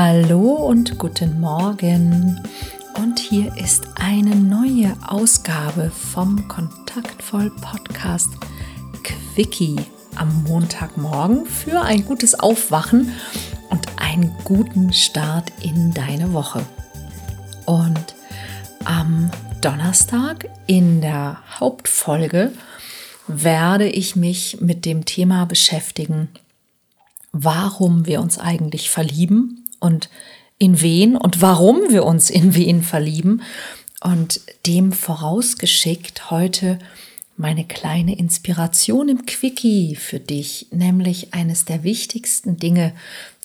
Hallo und guten Morgen. Und hier ist eine neue Ausgabe vom Kontaktvoll Podcast Quickie am Montagmorgen für ein gutes Aufwachen und einen guten Start in deine Woche. Und am Donnerstag in der Hauptfolge werde ich mich mit dem Thema beschäftigen, warum wir uns eigentlich verlieben und in wen und warum wir uns in wen verlieben. Und dem vorausgeschickt heute meine kleine Inspiration im Quickie für dich, nämlich eines der wichtigsten Dinge,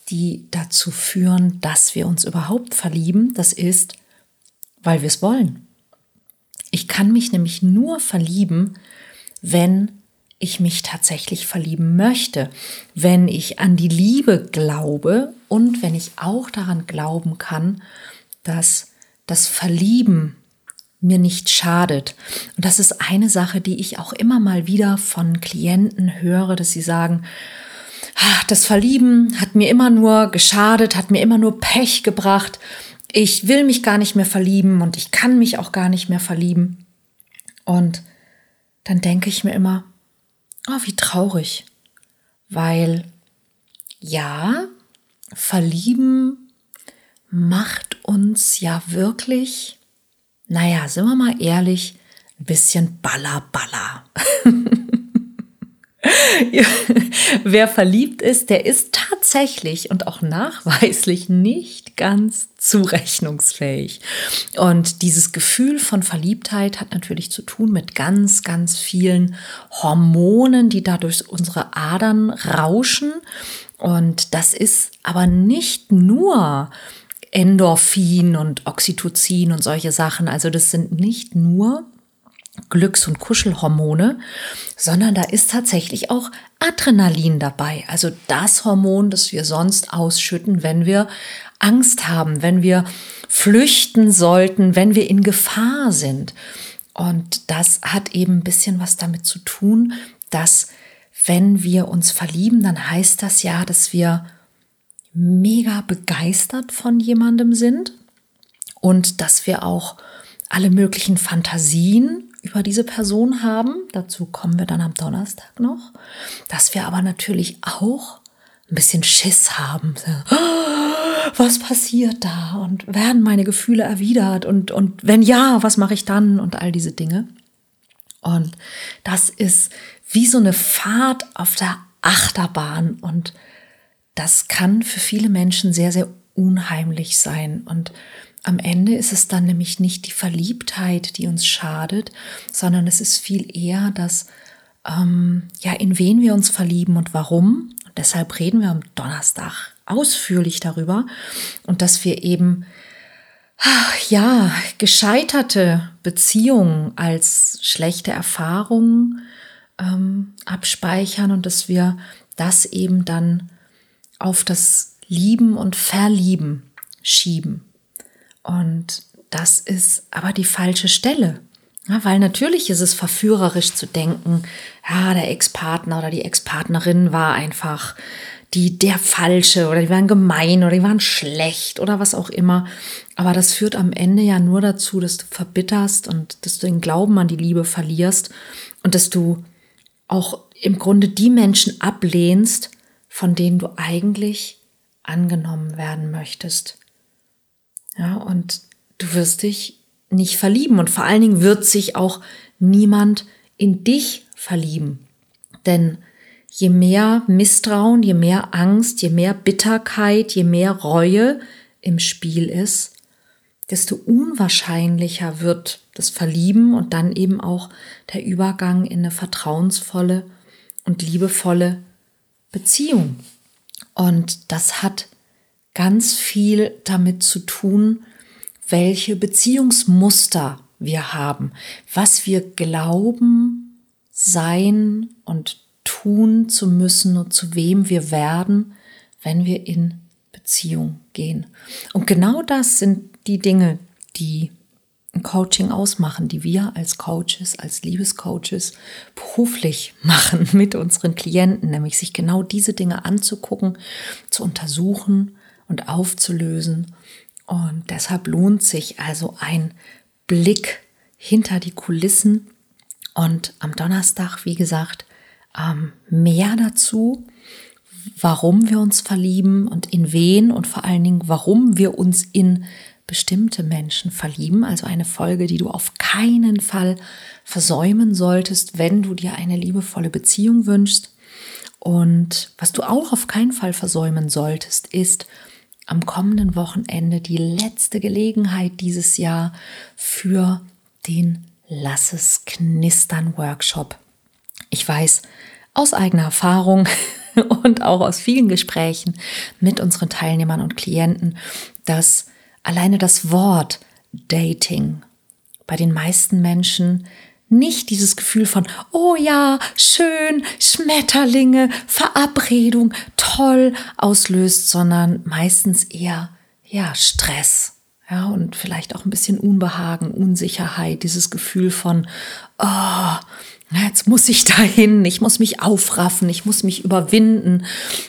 die dazu führen, dass wir uns überhaupt verlieben. Das ist, weil wir es wollen. Ich kann mich nämlich nur verlieben, wenn ich mich tatsächlich verlieben möchte, wenn ich an die Liebe glaube und wenn ich auch daran glauben kann, dass das Verlieben mir nicht schadet. Und das ist eine Sache, die ich auch immer mal wieder von Klienten höre, dass sie sagen, das Verlieben hat mir immer nur geschadet, hat mir immer nur Pech gebracht. Ich will mich gar nicht mehr verlieben und ich kann mich auch gar nicht mehr verlieben. Und dann denke ich mir immer, oh, wie traurig. Weil ja, verlieben macht uns ja wirklich, naja, sind wir mal ehrlich, ein bisschen baller baller. Wer verliebt ist, der ist tatsächlich und auch nachweislich nicht ganz zurechnungsfähig. Und dieses Gefühl von Verliebtheit hat natürlich zu tun mit ganz, ganz vielen Hormonen, die dadurch unsere Adern rauschen. Und das ist aber nicht nur Endorphin und Oxytocin und solche Sachen. Also das sind nicht nur Glücks- und Kuschelhormone, sondern da ist tatsächlich auch Adrenalin dabei. Also das Hormon, das wir sonst ausschütten, wenn wir Angst haben, wenn wir flüchten sollten, wenn wir in Gefahr sind. Und das hat eben ein bisschen was damit zu tun, dass wenn wir uns verlieben, dann heißt das ja, dass wir mega begeistert von jemandem sind und dass wir auch alle möglichen Fantasien über diese Person haben. Dazu kommen wir dann am Donnerstag noch. Dass wir aber natürlich auch ein bisschen Schiss haben. Was passiert da? Und werden meine Gefühle erwidert? Und, und wenn ja, was mache ich dann? Und all diese Dinge. Und das ist wie so eine Fahrt auf der Achterbahn. Und das kann für viele Menschen sehr, sehr unheimlich sein. Und am Ende ist es dann nämlich nicht die Verliebtheit, die uns schadet, sondern es ist viel eher das, ähm, ja, in wen wir uns verlieben und warum. Und deshalb reden wir am Donnerstag ausführlich darüber und dass wir eben ja, gescheiterte Beziehungen als schlechte Erfahrungen ähm, abspeichern und dass wir das eben dann auf das Lieben und Verlieben schieben. Und das ist aber die falsche Stelle. Ja, weil natürlich ist es verführerisch zu denken, ja, der Ex-Partner oder die Ex-Partnerin war einfach die, der Falsche oder die waren gemein oder die waren schlecht oder was auch immer. Aber das führt am Ende ja nur dazu, dass du verbitterst und dass du den Glauben an die Liebe verlierst und dass du auch im Grunde die Menschen ablehnst, von denen du eigentlich angenommen werden möchtest. Ja, und du wirst dich nicht verlieben und vor allen Dingen wird sich auch niemand in dich verlieben. Denn je mehr Misstrauen, je mehr Angst, je mehr Bitterkeit, je mehr Reue im Spiel ist, desto unwahrscheinlicher wird das Verlieben und dann eben auch der Übergang in eine vertrauensvolle und liebevolle Beziehung. Und das hat ganz viel damit zu tun, welche Beziehungsmuster wir haben, was wir glauben, sein und tun zu müssen und zu wem wir werden, wenn wir in Beziehung gehen. Und genau das sind die Dinge, die ein Coaching ausmachen, die wir als Coaches, als Liebescoaches beruflich machen mit unseren Klienten, nämlich sich genau diese Dinge anzugucken, zu untersuchen und aufzulösen. Und deshalb lohnt sich also ein Blick hinter die Kulissen. Und am Donnerstag, wie gesagt, ähm, mehr dazu, warum wir uns verlieben und in wen und vor allen Dingen, warum wir uns in bestimmte Menschen verlieben. Also eine Folge, die du auf keinen Fall versäumen solltest, wenn du dir eine liebevolle Beziehung wünschst. Und was du auch auf keinen Fall versäumen solltest, ist am kommenden Wochenende die letzte Gelegenheit dieses Jahr für den Lass es knistern Workshop. Ich weiß aus eigener Erfahrung und auch aus vielen Gesprächen mit unseren Teilnehmern und Klienten, dass alleine das Wort Dating bei den meisten Menschen nicht dieses Gefühl von, oh ja, schön, Schmetterlinge, Verabredung, toll auslöst, sondern meistens eher, ja, Stress. Ja, und vielleicht auch ein bisschen Unbehagen, Unsicherheit, dieses Gefühl von, oh, jetzt muss ich dahin, ich muss mich aufraffen, ich muss mich überwinden,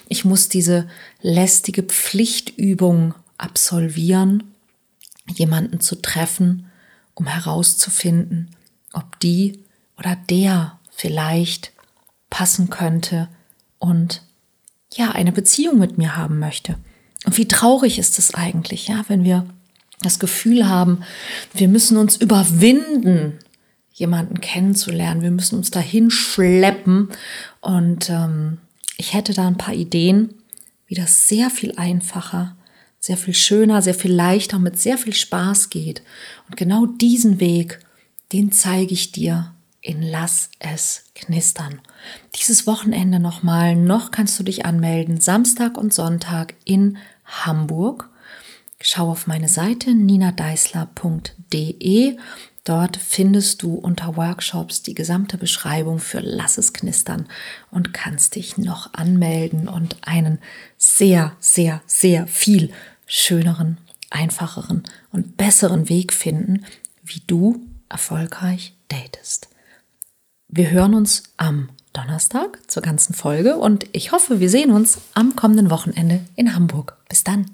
ich muss diese lästige Pflichtübung absolvieren, jemanden zu treffen, um herauszufinden, ob die oder der vielleicht passen könnte und ja, eine Beziehung mit mir haben möchte. Und wie traurig ist es eigentlich, ja, wenn wir das Gefühl haben, wir müssen uns überwinden, jemanden kennenzulernen. Wir müssen uns dahin schleppen. Und ähm, ich hätte da ein paar Ideen, wie das sehr viel einfacher, sehr viel schöner, sehr viel leichter, mit sehr viel Spaß geht. Und genau diesen Weg den zeige ich dir in Lass es knistern. Dieses Wochenende nochmal, noch kannst du dich anmelden, Samstag und Sonntag in Hamburg. Schau auf meine Seite ninadeisler.de. Dort findest du unter Workshops die gesamte Beschreibung für Lass es knistern und kannst dich noch anmelden und einen sehr, sehr, sehr viel schöneren, einfacheren und besseren Weg finden, wie du erfolgreich datest. Wir hören uns am Donnerstag zur ganzen Folge und ich hoffe, wir sehen uns am kommenden Wochenende in Hamburg. Bis dann.